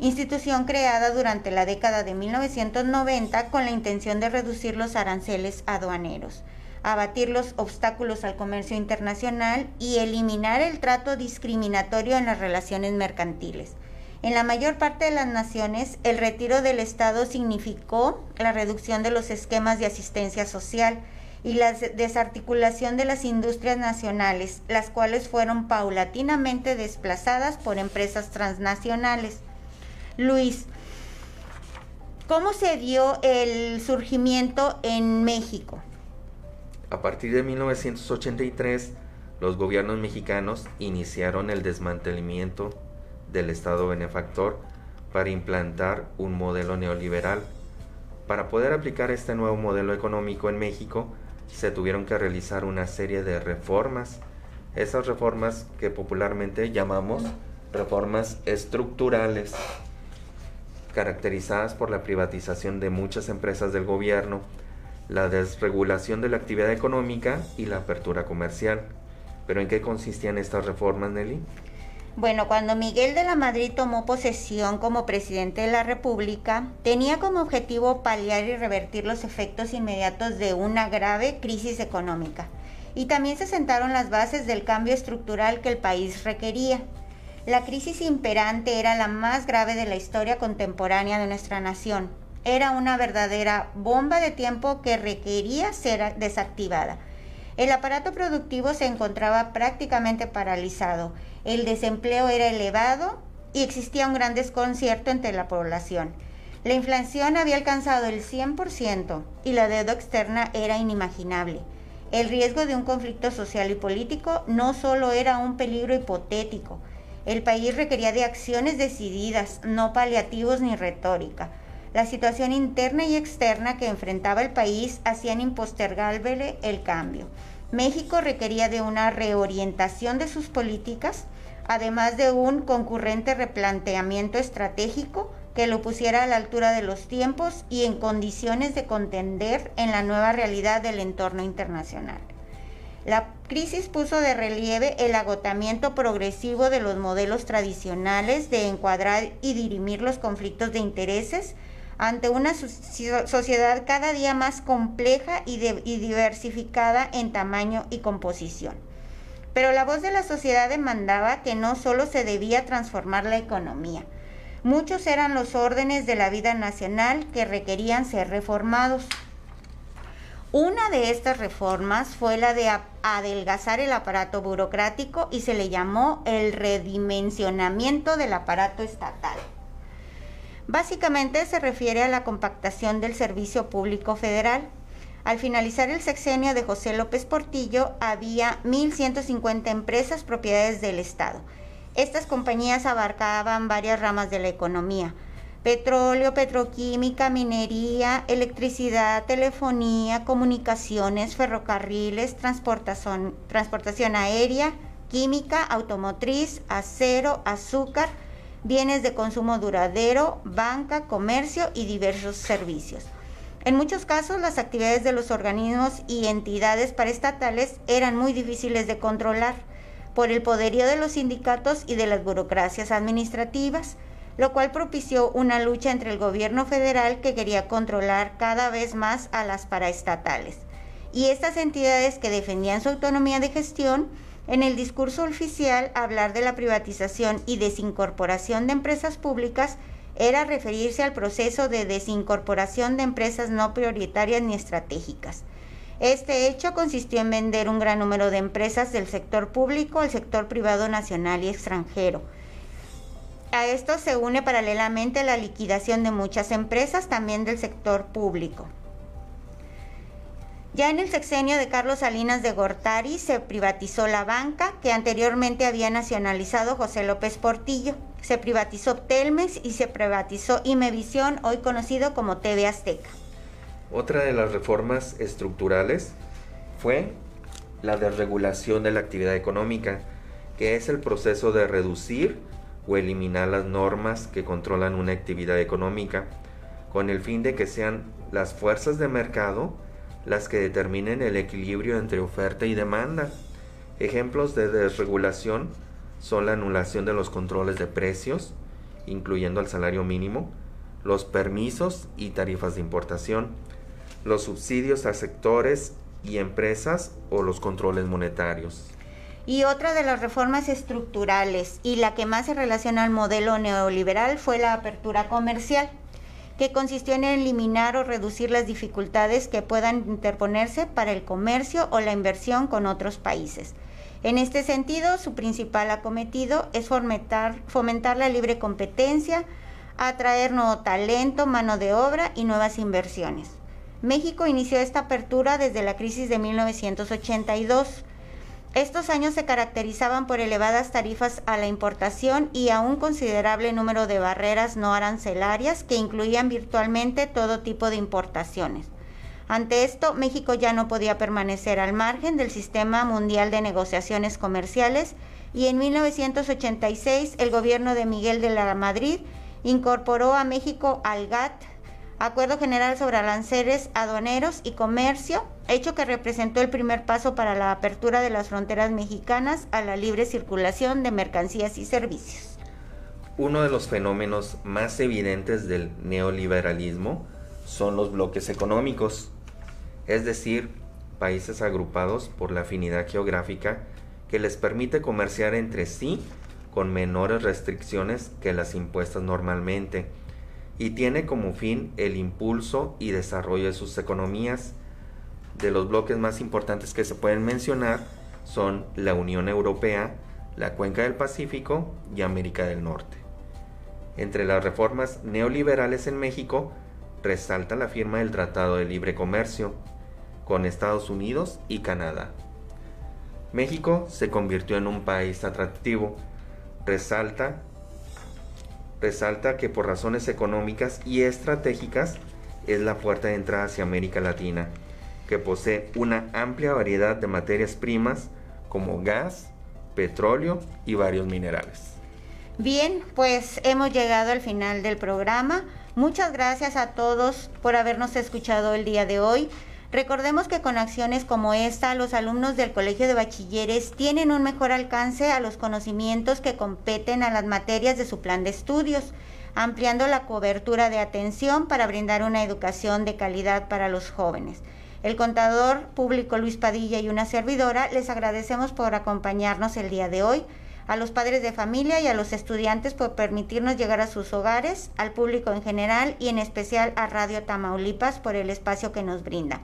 institución creada durante la década de 1990 con la intención de reducir los aranceles aduaneros, abatir los obstáculos al comercio internacional y eliminar el trato discriminatorio en las relaciones mercantiles. En la mayor parte de las naciones, el retiro del Estado significó la reducción de los esquemas de asistencia social, y la desarticulación de las industrias nacionales, las cuales fueron paulatinamente desplazadas por empresas transnacionales. Luis, ¿cómo se dio el surgimiento en México? A partir de 1983, los gobiernos mexicanos iniciaron el desmantelamiento del Estado benefactor para implantar un modelo neoliberal. Para poder aplicar este nuevo modelo económico en México, se tuvieron que realizar una serie de reformas. Esas reformas que popularmente llamamos reformas estructurales, caracterizadas por la privatización de muchas empresas del gobierno, la desregulación de la actividad económica y la apertura comercial. ¿Pero en qué consistían estas reformas, Nelly? Bueno, cuando Miguel de la Madrid tomó posesión como presidente de la República, tenía como objetivo paliar y revertir los efectos inmediatos de una grave crisis económica. Y también se sentaron las bases del cambio estructural que el país requería. La crisis imperante era la más grave de la historia contemporánea de nuestra nación. Era una verdadera bomba de tiempo que requería ser desactivada. El aparato productivo se encontraba prácticamente paralizado el desempleo era elevado y existía un gran desconcierto entre la población. La inflación había alcanzado el 100% y la deuda externa era inimaginable. El riesgo de un conflicto social y político no solo era un peligro hipotético, el país requería de acciones decididas, no paliativos ni retórica. La situación interna y externa que enfrentaba el país hacían impostergable el cambio. México requería de una reorientación de sus políticas además de un concurrente replanteamiento estratégico que lo pusiera a la altura de los tiempos y en condiciones de contender en la nueva realidad del entorno internacional. La crisis puso de relieve el agotamiento progresivo de los modelos tradicionales de encuadrar y dirimir los conflictos de intereses ante una sociedad cada día más compleja y, diversificada en tamaño y composición. Pero la voz de la sociedad demandaba que no solo se debía transformar la economía, muchos eran los órdenes de la vida nacional que requerían ser reformados. Una de estas reformas fue la de adelgazar el aparato burocrático y se le llamó el redimensionamiento del aparato estatal. Básicamente se refiere a la compactación del servicio público federal. Al finalizar el sexenio de José López Portillo, había 1.150 empresas propiedades del Estado. Estas compañías abarcaban varias ramas de la economía. Petróleo, petroquímica, minería, electricidad, telefonía, comunicaciones, ferrocarriles, transportación, transportación aérea, química, automotriz, acero, azúcar, bienes de consumo duradero, banca, comercio y diversos servicios. En muchos casos, las actividades de los organismos y entidades paraestatales eran muy difíciles de controlar por el poderío de los sindicatos y de las burocracias administrativas, lo cual propició una lucha entre el gobierno federal que quería controlar cada vez más a las paraestatales y estas entidades que defendían su autonomía de gestión en el discurso oficial, hablar de la privatización y desincorporación de empresas públicas era referirse al proceso de desincorporación de empresas no prioritarias ni estratégicas. Este hecho consistió en vender un gran número de empresas del sector público al sector privado nacional y extranjero. A esto se une paralelamente la liquidación de muchas empresas también del sector público. Ya en el sexenio de Carlos Salinas de Gortari se privatizó la banca que anteriormente había nacionalizado José López Portillo. Se privatizó Telmex y se privatizó Imevisión, hoy conocido como TV Azteca. Otra de las reformas estructurales fue la desregulación de la actividad económica, que es el proceso de reducir o eliminar las normas que controlan una actividad económica, con el fin de que sean las fuerzas de mercado las que determinen el equilibrio entre oferta y demanda. Ejemplos de desregulación son la anulación de los controles de precios, incluyendo el salario mínimo, los permisos y tarifas de importación, los subsidios a sectores y empresas o los controles monetarios. Y otra de las reformas estructurales y la que más se relaciona al modelo neoliberal fue la apertura comercial que consistió en eliminar o reducir las dificultades que puedan interponerse para el comercio o la inversión con otros países. En este sentido, su principal acometido es fomentar, la libre competencia, atraer nuevo talento, mano de obra y nuevas inversiones. México inició esta apertura desde la crisis de 1982 estos años se caracterizaban por elevadas tarifas a la importación y a un considerable número de barreras no arancelarias que incluían virtualmente todo tipo de importaciones. Ante esto, México ya no podía permanecer al margen del sistema mundial de negociaciones comerciales y en 1986 el gobierno de Miguel de la Madrid incorporó a México al GATT, Acuerdo General sobre Aranceles Aduaneros y Comercio, hecho que representó el primer paso para la apertura de las fronteras mexicanas a la libre circulación de mercancías y servicios. Uno de los fenómenos más evidentes del neoliberalismo son los bloques económicos, es decir, países agrupados por la afinidad geográfica que les permite comerciar entre sí con menores restricciones que las impuestas normalmente y tiene como fin el impulso y desarrollo de sus economías. De los bloques más importantes que se pueden mencionar son la Unión Europea, la Cuenca del Pacífico y América del Norte. Entre las reformas neoliberales en México resalta la firma del Tratado de Libre Comercio con Estados Unidos y Canadá. México se convirtió en un país atractivo. Resalta resalta que por razones económicas y estratégicas es la puerta de entrada hacia América Latina, que posee una amplia variedad de materias primas como gas, petróleo y varios minerales. Bien, pues hemos llegado al final del programa. Muchas gracias a todos por habernos escuchado el día de hoy. Recordemos que con acciones como esta, los alumnos del Colegio de Bachilleres tienen un mejor alcance a los conocimientos que competen a las materias de su plan de estudios, ampliando la cobertura de atención para brindar una educación de calidad para los jóvenes. El contador público Luis Padilla y una servidora les agradecemos por acompañarnos el día de hoy, a los padres de familia y a los estudiantes por permitirnos llegar a sus hogares, al público en general y en especial a Radio Tamaulipas por el espacio que nos brinda.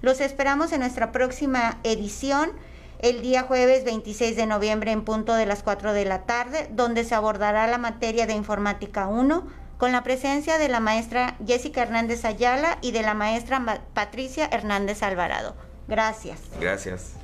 Los esperamos en nuestra próxima edición el día jueves 26 de noviembre en punto de las 4 de la tarde, donde se abordará la materia de informática 1 con la presencia de la maestra Jessica Hernández Ayala y de la maestra Patricia Hernández Alvarado. Gracias. Gracias.